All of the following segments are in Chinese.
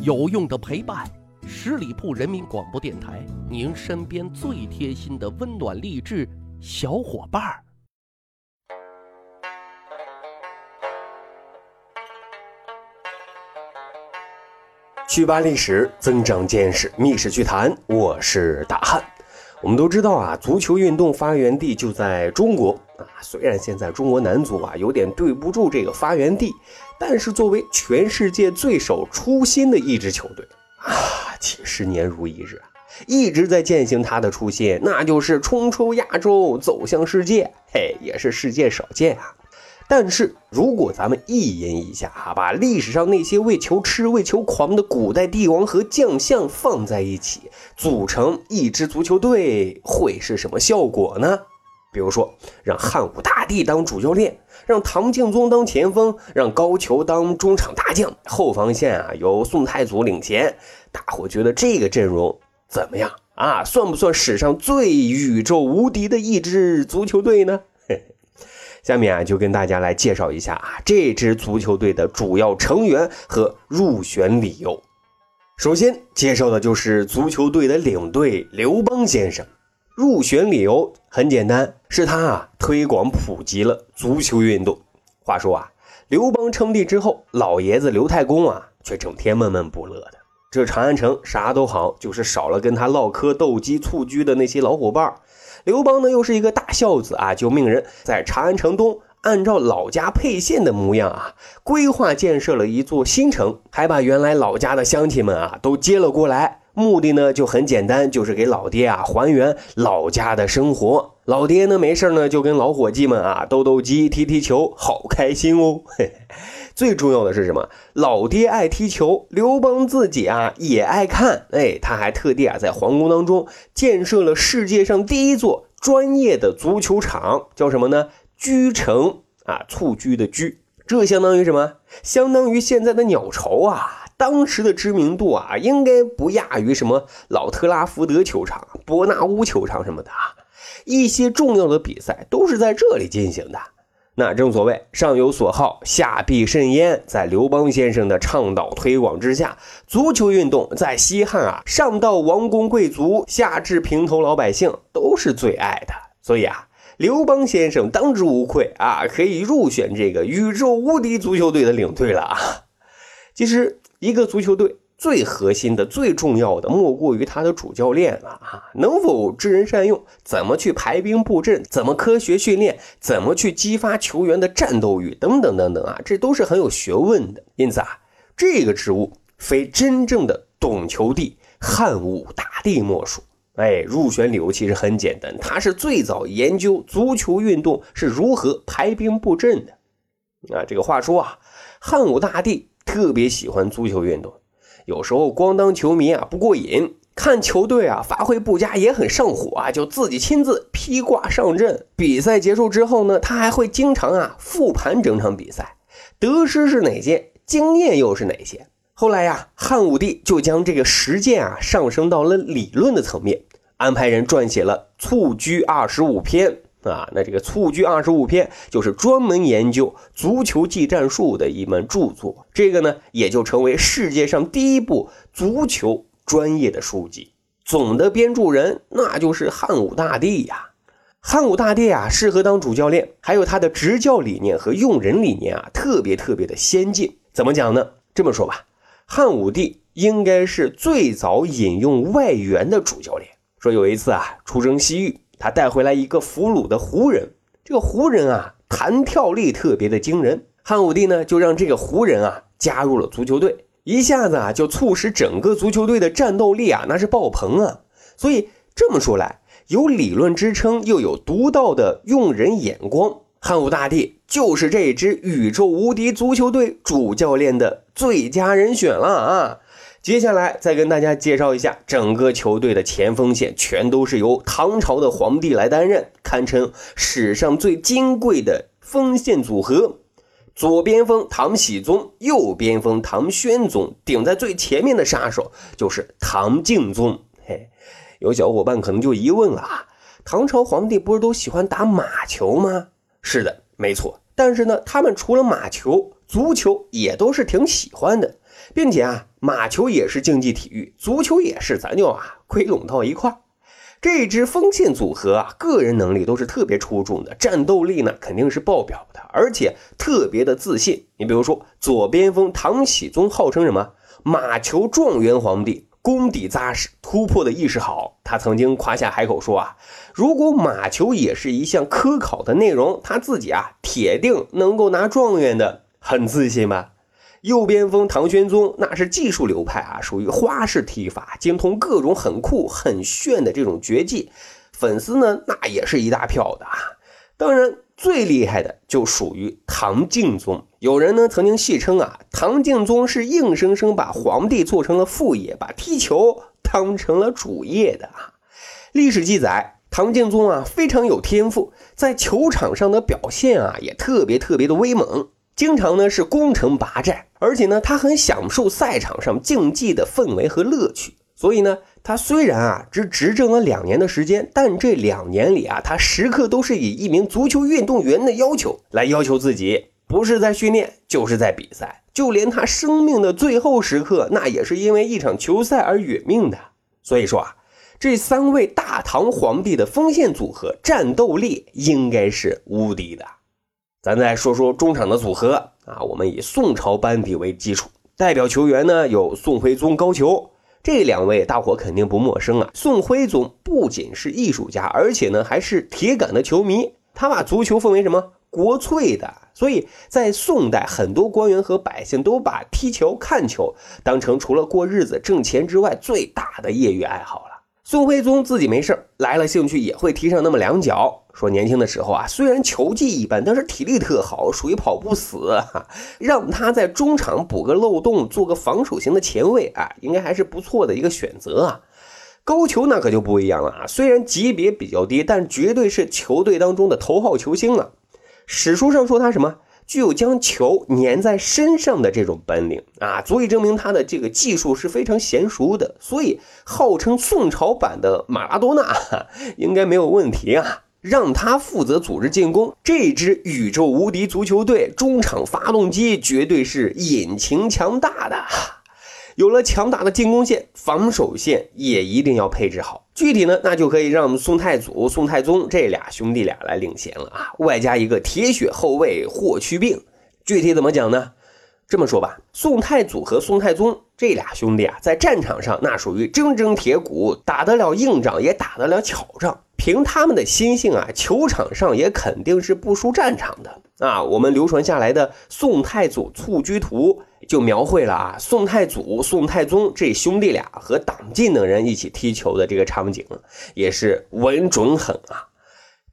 有用的陪伴，十里铺人民广播电台，您身边最贴心的温暖励志小伙伴儿。去扒历史，增长见识，密室趣谈，我是大汉。我们都知道啊，足球运动发源地就在中国啊。虽然现在中国男足啊有点对不住这个发源地，但是作为全世界最守初心的一支球队啊，几十年如一日，一直在践行他的初心，那就是冲出亚洲，走向世界。嘿，也是世界少见啊。但是如果咱们一言一下啊，把历史上那些为求吃、为求狂的古代帝王和将相放在一起，组成一支足球队，会是什么效果呢？比如说，让汉武大帝当主教练，让唐敬宗当前锋，让高俅当中场大将，后防线啊由宋太祖领衔，大伙觉得这个阵容怎么样啊？算不算史上最宇宙无敌的一支足球队呢？下面啊，就跟大家来介绍一下啊这支足球队的主要成员和入选理由。首先介绍的就是足球队的领队刘邦先生。入选理由很简单，是他啊推广普及了足球运动。话说啊，刘邦称帝之后，老爷子刘太公啊却整天闷闷不乐的。这长安城啥都好，就是少了跟他唠嗑、斗鸡、蹴鞠的那些老伙伴儿。刘邦呢，又是一个大孝子啊，就命人在长安城东，按照老家沛县的模样啊，规划建设了一座新城，还把原来老家的乡亲们啊都接了过来。目的呢就很简单，就是给老爹啊还原老家的生活。老爹呢没事呢就跟老伙计们啊斗斗鸡、踢踢球，好开心哦。嘿 嘿最重要的是什么？老爹爱踢球，刘邦自己啊也爱看。哎，他还特地啊在皇宫当中建设了世界上第一座专业的足球场，叫什么呢？居城啊，蹴鞠的鞠，这相当于什么？相当于现在的鸟巢啊。当时的知名度啊，应该不亚于什么老特拉福德球场、伯纳乌球场什么的啊。一些重要的比赛都是在这里进行的。那正所谓上有所好，下必甚焉。在刘邦先生的倡导推广之下，足球运动在西汉啊，上到王公贵族，下至平头老百姓都是最爱的。所以啊，刘邦先生当之无愧啊，可以入选这个宇宙无敌足球队的领队了啊。其实，一个足球队最核心的、最重要的，莫过于他的主教练了啊！能否知人善用？怎么去排兵布阵？怎么科学训练？怎么去激发球员的战斗欲？等等等等啊，这都是很有学问的。因此啊，这个职务非真正的懂球帝汉武大帝莫属。哎，入选理由其实很简单，他是最早研究足球运动是如何排兵布阵的。啊，这个话说啊，汉武大帝。特别喜欢足球运动，有时候光当球迷啊不过瘾，看球队啊发挥不佳也很上火啊，就自己亲自披挂上阵。比赛结束之后呢，他还会经常啊复盘整场比赛，得失是哪些，经验又是哪些。后来呀，汉武帝就将这个实践啊上升到了理论的层面，安排人撰写了《蹴鞠二十五篇》。啊，那这个《蹴鞠二十五篇》就是专门研究足球技战术的一门著作，这个呢也就成为世界上第一部足球专业的书籍。总的编著人那就是汉武大帝呀。汉武大帝啊，适合当主教练，还有他的执教理念和用人理念啊，特别特别的先进。怎么讲呢？这么说吧，汉武帝应该是最早引用外援的主教练。说有一次啊，出征西域。他带回来一个俘虏的胡人，这个胡人啊，弹跳力特别的惊人。汉武帝呢，就让这个胡人啊加入了足球队，一下子啊，就促使整个足球队的战斗力啊，那是爆棚啊。所以这么说来，有理论支撑，又有独到的用人眼光，汉武大帝就是这支宇宙无敌足球队主教练的最佳人选了啊。接下来再跟大家介绍一下，整个球队的前锋线全都是由唐朝的皇帝来担任，堪称史上最金贵的锋线组合。左边锋唐僖宗，右边锋唐宣宗，顶在最前面的杀手就是唐敬宗。嘿，有小伙伴可能就疑问了啊，唐朝皇帝不是都喜欢打马球吗？是的，没错。但是呢，他们除了马球，足球也都是挺喜欢的。并且啊，马球也是竞技体育，足球也是，咱就啊归拢到一块。这支锋线组合啊，个人能力都是特别出众的，战斗力呢肯定是爆表的，而且特别的自信。你比如说，左边锋唐喜宗号称什么“马球状元皇帝”，功底扎实，突破的意识好。他曾经夸下海口说啊，如果马球也是一项科考的内容，他自己啊铁定能够拿状元的，很自信吧？右边锋唐玄宗那是技术流派啊，属于花式踢法，精通各种很酷很炫的这种绝技，粉丝呢那也是一大票的啊。当然最厉害的就属于唐敬宗，有人呢曾经戏称啊，唐敬宗是硬生生把皇帝做成了副业，把踢球当成了主业的啊。历史记载，唐敬宗啊非常有天赋，在球场上的表现啊也特别特别的威猛。经常呢是攻城拔寨，而且呢他很享受赛场上竞技的氛围和乐趣。所以呢，他虽然啊只执政了两年的时间，但这两年里啊，他时刻都是以一名足球运动员的要求来要求自己，不是在训练，就是在比赛。就连他生命的最后时刻，那也是因为一场球赛而殒命的。所以说啊，这三位大唐皇帝的锋线组合战斗力应该是无敌的。咱再说说中场的组合啊，我们以宋朝班底为基础，代表球员呢有宋徽宗、高俅这两位，大伙肯定不陌生啊。宋徽宗不仅是艺术家，而且呢还是铁杆的球迷，他把足球奉为什么国粹的，所以在宋代，很多官员和百姓都把踢球、看球当成除了过日子、挣钱之外最大的业余爱好了。宋徽宗自己没事来了兴趣也会踢上那么两脚。说年轻的时候啊，虽然球技一般，但是体力特好，属于跑不死。让他在中场补个漏洞，做个防守型的前卫啊，应该还是不错的一个选择啊。高俅那可就不一样了啊，虽然级别比较低，但绝对是球队当中的头号球星啊。史书上说他什么，具有将球粘在身上的这种本领啊，足以证明他的这个技术是非常娴熟的。所以号称宋朝版的马拉多纳，应该没有问题啊。让他负责组织进攻，这支宇宙无敌足球队中场发动机绝对是引擎强大的。有了强大的进攻线，防守线也一定要配置好。具体呢，那就可以让宋太祖、宋太宗这俩兄弟俩来领衔了啊，外加一个铁血后卫霍去病。具体怎么讲呢？这么说吧，宋太祖和宋太宗这俩兄弟啊，在战场上那属于铮铮铁骨，打得了硬仗，也打得了巧仗。凭他们的心性啊，球场上也肯定是不输战场的啊。我们流传下来的《宋太祖蹴鞠图》就描绘了啊，宋太祖、宋太宗这兄弟俩和党进等人一起踢球的这个场景，也是稳准狠啊。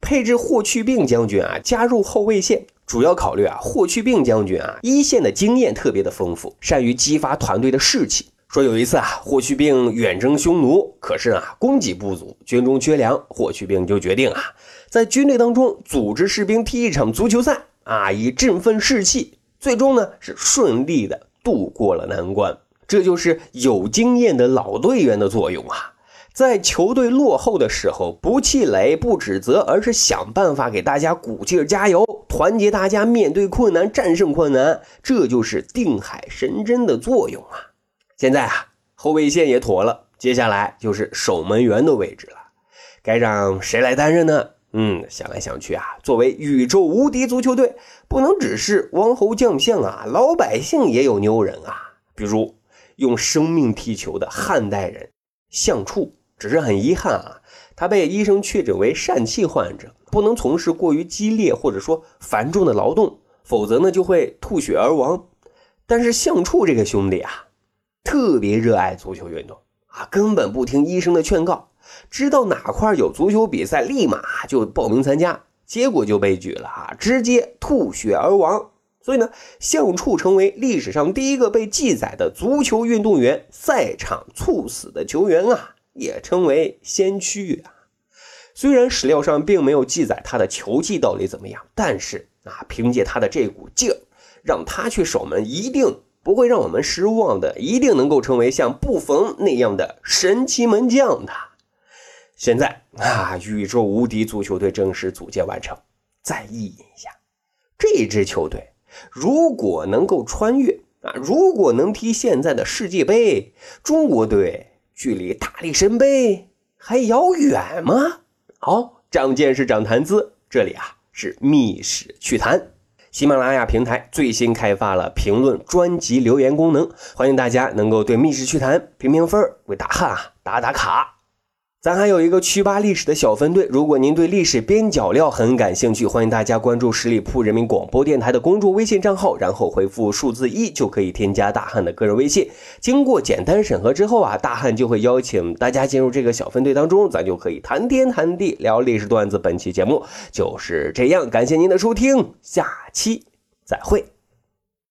配置霍去病将军啊，加入后卫线，主要考虑啊，霍去病将军啊，一线的经验特别的丰富，善于激发团队的士气。说有一次啊，霍去病远征匈奴，可是啊，供给不足，军中缺粮，霍去病就决定啊，在军队当中组织士兵踢一场足球赛啊，以振奋士气。最终呢，是顺利的度过了难关。这就是有经验的老队员的作用啊，在球队落后的时候，不气馁，不指责，而是想办法给大家鼓劲加油，团结大家面对困难，战胜困难。这就是定海神针的作用啊。现在啊，后卫线也妥了，接下来就是守门员的位置了，该让谁来担任呢？嗯，想来想去啊，作为宇宙无敌足球队，不能只是王侯将相啊，老百姓也有牛人啊。比如用生命踢球的汉代人项处，只是很遗憾啊，他被医生确诊为疝气患者，不能从事过于激烈或者说繁重的劳动，否则呢就会吐血而亡。但是项处这个兄弟啊。特别热爱足球运动啊，根本不听医生的劝告，知道哪块有足球比赛，立马就报名参加，结果就悲剧了啊，直接吐血而亡。所以呢，项处成为历史上第一个被记载的足球运动员赛场猝死的球员啊，也称为先驱啊。虽然史料上并没有记载他的球技到底怎么样，但是啊，凭借他的这股劲，让他去守门一定。不会让我们失望的，一定能够成为像布冯那样的神奇门将的。现在啊，宇宙无敌足球队正式组建完成。再意淫一下，这支球队如果能够穿越啊，如果能踢现在的世界杯，中国队距离大力神杯还遥远吗？好，长见识，长谈资，这里啊是密室趣谈。喜马拉雅平台最新开发了评论专辑留言功能，欢迎大家能够对密室趣谈评评分，为大汉啊打打卡。咱还有一个曲吧历史的小分队，如果您对历史边角料很感兴趣，欢迎大家关注十里铺人民广播电台的公众微信账号，然后回复数字一就可以添加大汉的个人微信。经过简单审核之后啊，大汉就会邀请大家进入这个小分队当中，咱就可以谈天谈地聊历史段子。本期节目就是这样，感谢您的收听，下期再会。